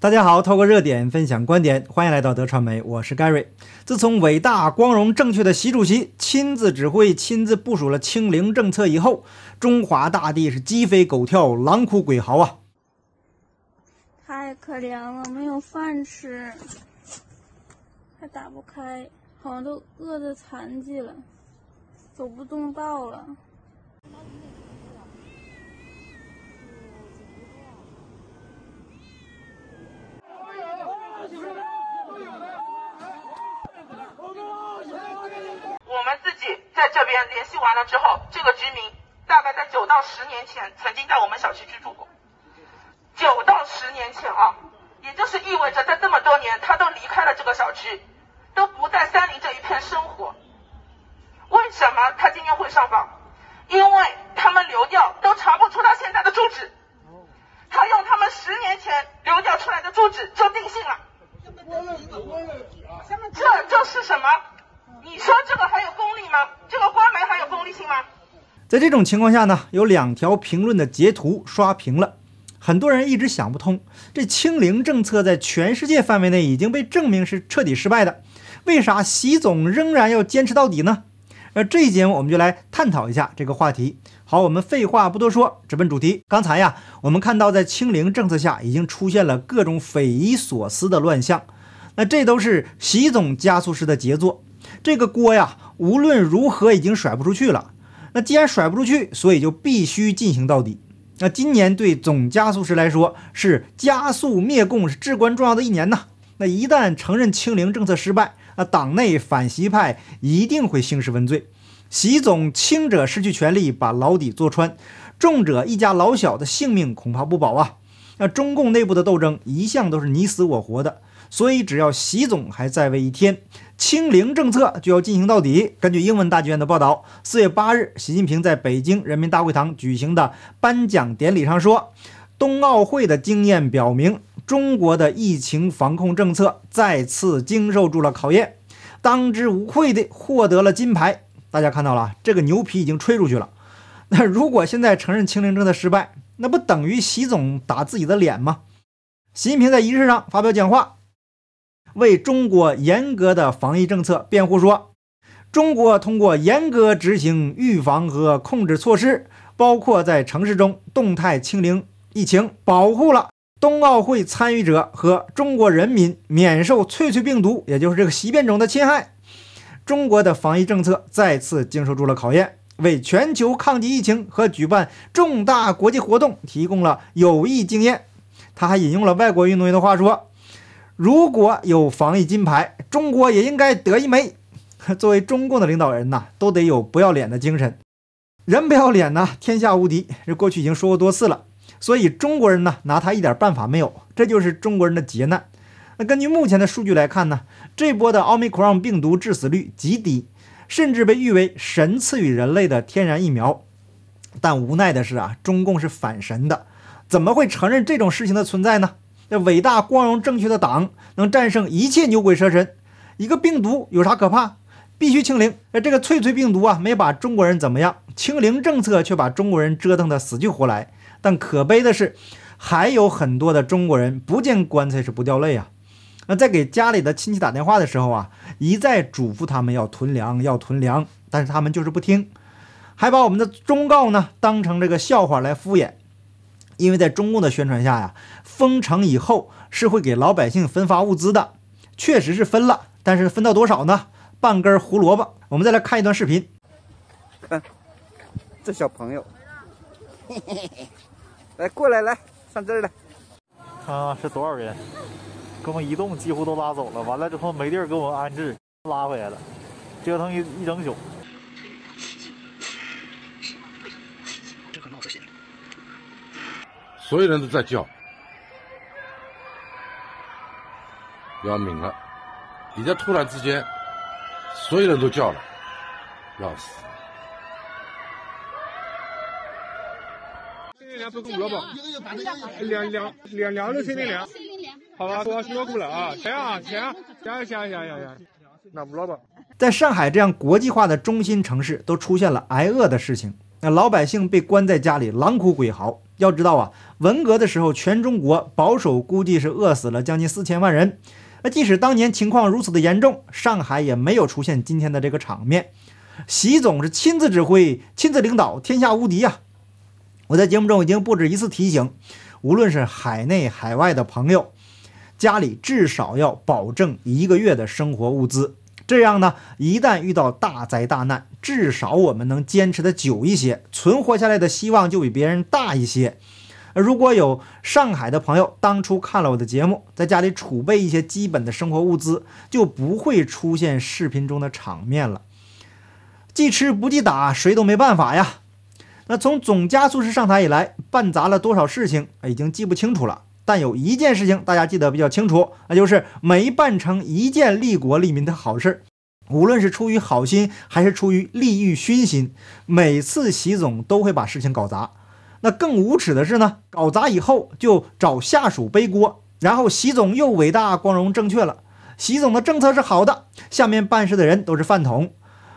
大家好，透过热点分享观点，欢迎来到德传媒，我是 Gary。自从伟大、光荣、正确的习主席亲自指挥、亲自部署了清零政策以后，中华大地是鸡飞狗跳、狼哭鬼嚎啊！太可怜了，没有饭吃，还打不开，好像都饿得残疾了，走不动道了。我们自己在这边联系完了之后，这个居民大概在九到十年前曾经在我们小区居住过。九到十年前啊，也就是意味着在这么多年，他都离开了这个小区，都不在三林这一片生活。为什么他今天会上访？因为他们流调都查不出他现在的住址，他用他们十年前流调出来的住址就定性了。这这是什么？你说这个还有公理吗？这个官媒还有公理性吗？在这种情况下呢，有两条评论的截图刷屏了。很多人一直想不通，这清零政策在全世界范围内已经被证明是彻底失败的，为啥习总仍然要坚持到底呢？呃，这一节我们就来探讨一下这个话题。好，我们废话不多说，直奔主题。刚才呀，我们看到在清零政策下已经出现了各种匪夷所思的乱象，那这都是习总加速式的杰作。这个锅呀，无论如何已经甩不出去了。那既然甩不出去，所以就必须进行到底。那今年对总加速师来说是加速灭共是至关重要的一年呐。那一旦承认清零政策失败，那党内反习派一定会兴师问罪。习总轻者失去权力，把牢底坐穿；重者一家老小的性命恐怕不保啊。那中共内部的斗争一向都是你死我活的，所以只要习总还在位一天。清零政策就要进行到底。根据英文大剧院的报道，四月八日，习近平在北京人民大会堂举行的颁奖典礼上说：“冬奥会的经验表明，中国的疫情防控政策再次经受住了考验，当之无愧地获得了金牌。”大家看到了，这个牛皮已经吹出去了。那如果现在承认清零政策失败，那不等于习总打自己的脸吗？习近平在仪式上发表讲话。为中国严格的防疫政策辩护说，中国通过严格执行预防和控制措施，包括在城市中动态清零疫情，保护了冬奥会参与者和中国人民免受翠翠病毒，也就是这个习变种的侵害。中国的防疫政策再次经受住了考验，为全球抗击疫情和举办重大国际活动提供了有益经验。他还引用了外国运动员的话说。如果有防疫金牌，中国也应该得一枚。作为中共的领导人呐，都得有不要脸的精神。人不要脸呢，天下无敌。这过去已经说过多次了。所以中国人呢，拿他一点办法没有。这就是中国人的劫难。那根据目前的数据来看呢，这波的奥密克戎病毒致死率极低，甚至被誉为神赐予人类的天然疫苗。但无奈的是啊，中共是反神的，怎么会承认这种事情的存在呢？这伟大、光荣、正确的党能战胜一切牛鬼蛇神，一个病毒有啥可怕？必须清零。哎，这个翠翠病毒啊，没把中国人怎么样，清零政策却把中国人折腾得死去活来。但可悲的是，还有很多的中国人不见棺材是不掉泪啊。那在给家里的亲戚打电话的时候啊，一再嘱咐他们要囤粮，要囤粮，但是他们就是不听，还把我们的忠告呢当成这个笑话来敷衍。因为在中共的宣传下呀，封城以后是会给老百姓分发物资的，确实是分了，但是分到多少呢？半根胡萝卜。我们再来看一段视频，看 这小朋友，嘿嘿嘿，来过来来上这儿来，看是多少人？给我们移动几乎都拉走了，完了之后没地儿给我们安置，拉回来了，折腾一一整宿。所有人都在叫，要命了！你在突然之间，所有人都叫了，要死！两两两两的新年粮，好吧，多辛苦了啊！钱啊钱，钱钱钱钱钱，那胡萝卜。在上海这样国际化的中心城市，都出现了挨饿的事情，那老百姓被关在家里，狼哭鬼嚎。要知道啊，文革的时候，全中国保守估计是饿死了将近四千万人。那即使当年情况如此的严重，上海也没有出现今天的这个场面。习总是亲自指挥、亲自领导，天下无敌呀！我在节目中已经不止一次提醒，无论是海内海外的朋友，家里至少要保证一个月的生活物资。这样呢，一旦遇到大灾大难，至少我们能坚持的久一些，存活下来的希望就比别人大一些。如果有上海的朋友当初看了我的节目，在家里储备一些基本的生活物资，就不会出现视频中的场面了。记吃不记打，谁都没办法呀。那从总加速师上台以来，办砸了多少事情，已经记不清楚了。但有一件事情大家记得比较清楚，那就是没办成一件利国利民的好事。无论是出于好心还是出于利欲熏心，每次习总都会把事情搞砸。那更无耻的是呢，搞砸以后就找下属背锅，然后习总又伟大、光荣、正确了。习总的政策是好的，下面办事的人都是饭桶，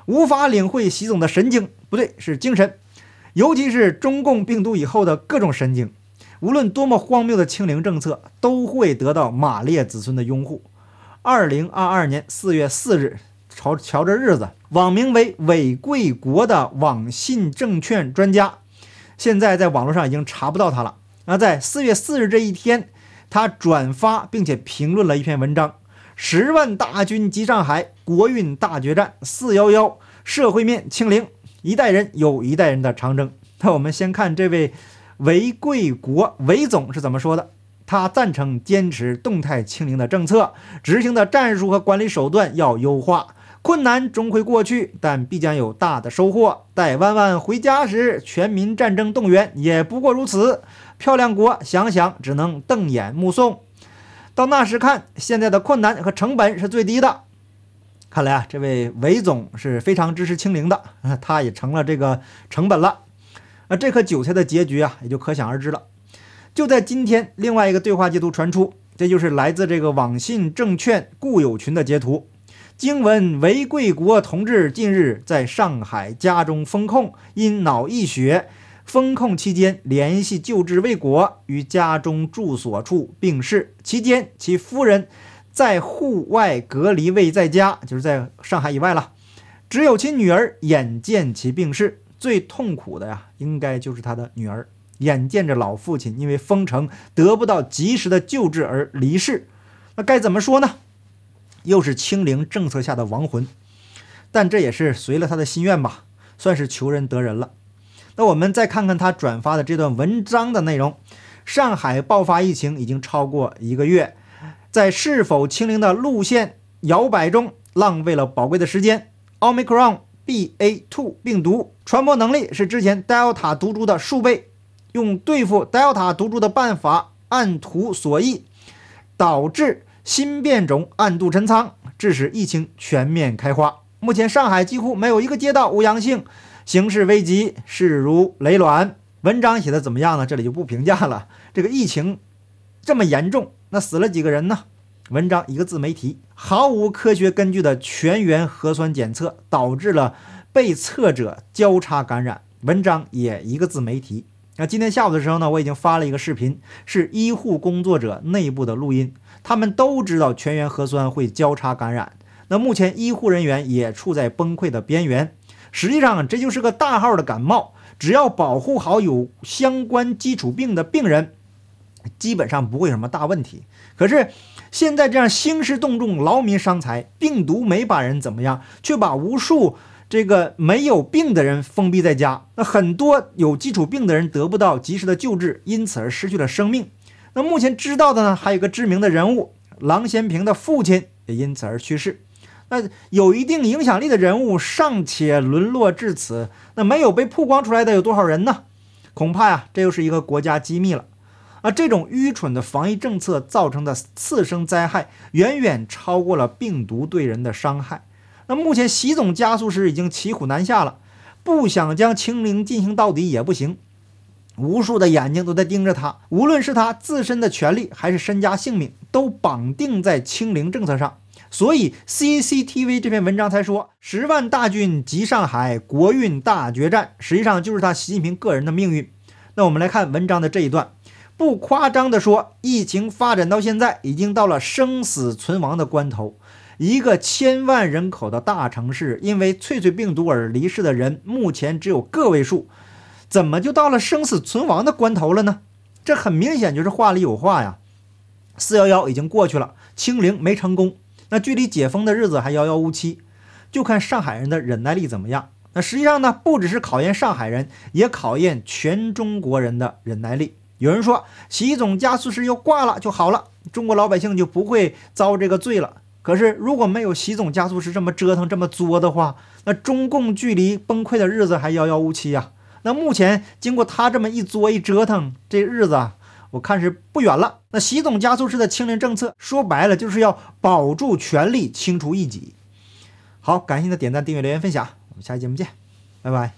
无法领会习总的神经，不对，是精神，尤其是中共病毒以后的各种神经。无论多么荒谬的清零政策，都会得到马列子孙的拥护。二零二二年四月四日，瞧瞧这日子，网名为“韦贵国”的网信证券专家，现在在网络上已经查不到他了。那在四月四日这一天，他转发并且评论了一篇文章：“十万大军击上海，国运大决战，四幺幺社会面清零，一代人有一代人的长征。”那我们先看这位。韦贵国韦总是怎么说的？他赞成坚持动态清零的政策，执行的战术和管理手段要优化。困难终会过去，但必将有大的收获。待弯弯回家时，全民战争动员也不过如此。漂亮国想想只能瞪眼目送。到那时看，现在的困难和成本是最低的。看来啊，这位韦总是非常支持清零的，他也成了这个成本了。那这颗韭菜的结局啊，也就可想而知了。就在今天，另外一个对话截图传出，这就是来自这个网信证券固有群的截图。经闻韦贵国同志近日在上海家中封控，因脑溢血，封控期间联系救治未果，于家中住所处病逝。期间，其夫人在户外隔离未在家，就是在上海以外了。只有其女儿眼见其病逝。最痛苦的呀，应该就是他的女儿，眼见着老父亲因为封城得不到及时的救治而离世，那该怎么说呢？又是清零政策下的亡魂，但这也是随了他的心愿吧，算是求人得人了。那我们再看看他转发的这段文章的内容：上海爆发疫情已经超过一个月，在是否清零的路线摇摆中浪费了宝贵的时间。Omicron。BA.2 病毒传播能力是之前 Delta 毒株的数倍，用对付 Delta 毒株的办法按图索骥，导致新变种暗度陈仓，致使疫情全面开花。目前上海几乎没有一个街道无阳性，形势危急，势如雷卵。文章写的怎么样呢？这里就不评价了。这个疫情这么严重，那死了几个人呢？文章一个字没提，毫无科学根据的全员核酸检测导致了被测者交叉感染。文章也一个字没提。那今天下午的时候呢，我已经发了一个视频，是医护工作者内部的录音，他们都知道全员核酸会交叉感染。那目前医护人员也处在崩溃的边缘。实际上这就是个大号的感冒，只要保护好有相关基础病的病人，基本上不会有什么大问题。可是。现在这样兴师动众、劳民伤财，病毒没把人怎么样，却把无数这个没有病的人封闭在家。那很多有基础病的人得不到及时的救治，因此而失去了生命。那目前知道的呢，还有一个知名的人物，郎咸平的父亲也因此而去世。那有一定影响力的人物尚且沦落至此，那没有被曝光出来的有多少人呢？恐怕呀，这又是一个国家机密了。而这种愚蠢的防疫政策造成的次生灾害，远远超过了病毒对人的伤害。那目前习总加速时已经骑虎难下了，不想将清零进行到底也不行。无数的眼睛都在盯着他，无论是他自身的权利，还是身家性命，都绑定在清零政策上。所以 CCTV 这篇文章才说，十万大军集上海，国运大决战，实际上就是他习近平个人的命运。那我们来看文章的这一段，不夸张地说，疫情发展到现在，已经到了生死存亡的关头。一个千万人口的大城市，因为翠翠病毒而离世的人，目前只有个位数，怎么就到了生死存亡的关头了呢？这很明显就是话里有话呀。四幺幺已经过去了，清零没成功，那距离解封的日子还遥遥无期，就看上海人的忍耐力怎么样。那实际上呢，不只是考验上海人，也考验全中国人的忍耐力。有人说，习总加速师要挂了就好了，中国老百姓就不会遭这个罪了。可是，如果没有习总加速师这么折腾、这么作的话，那中共距离崩溃的日子还遥遥无期呀。那目前经过他这么一作一折腾，这日子啊，我看是不远了。那习总加速式的清零政策，说白了就是要保住权力，清除异己。好，感谢你的点赞、订阅、留言、分享。我们下期节目见，拜拜。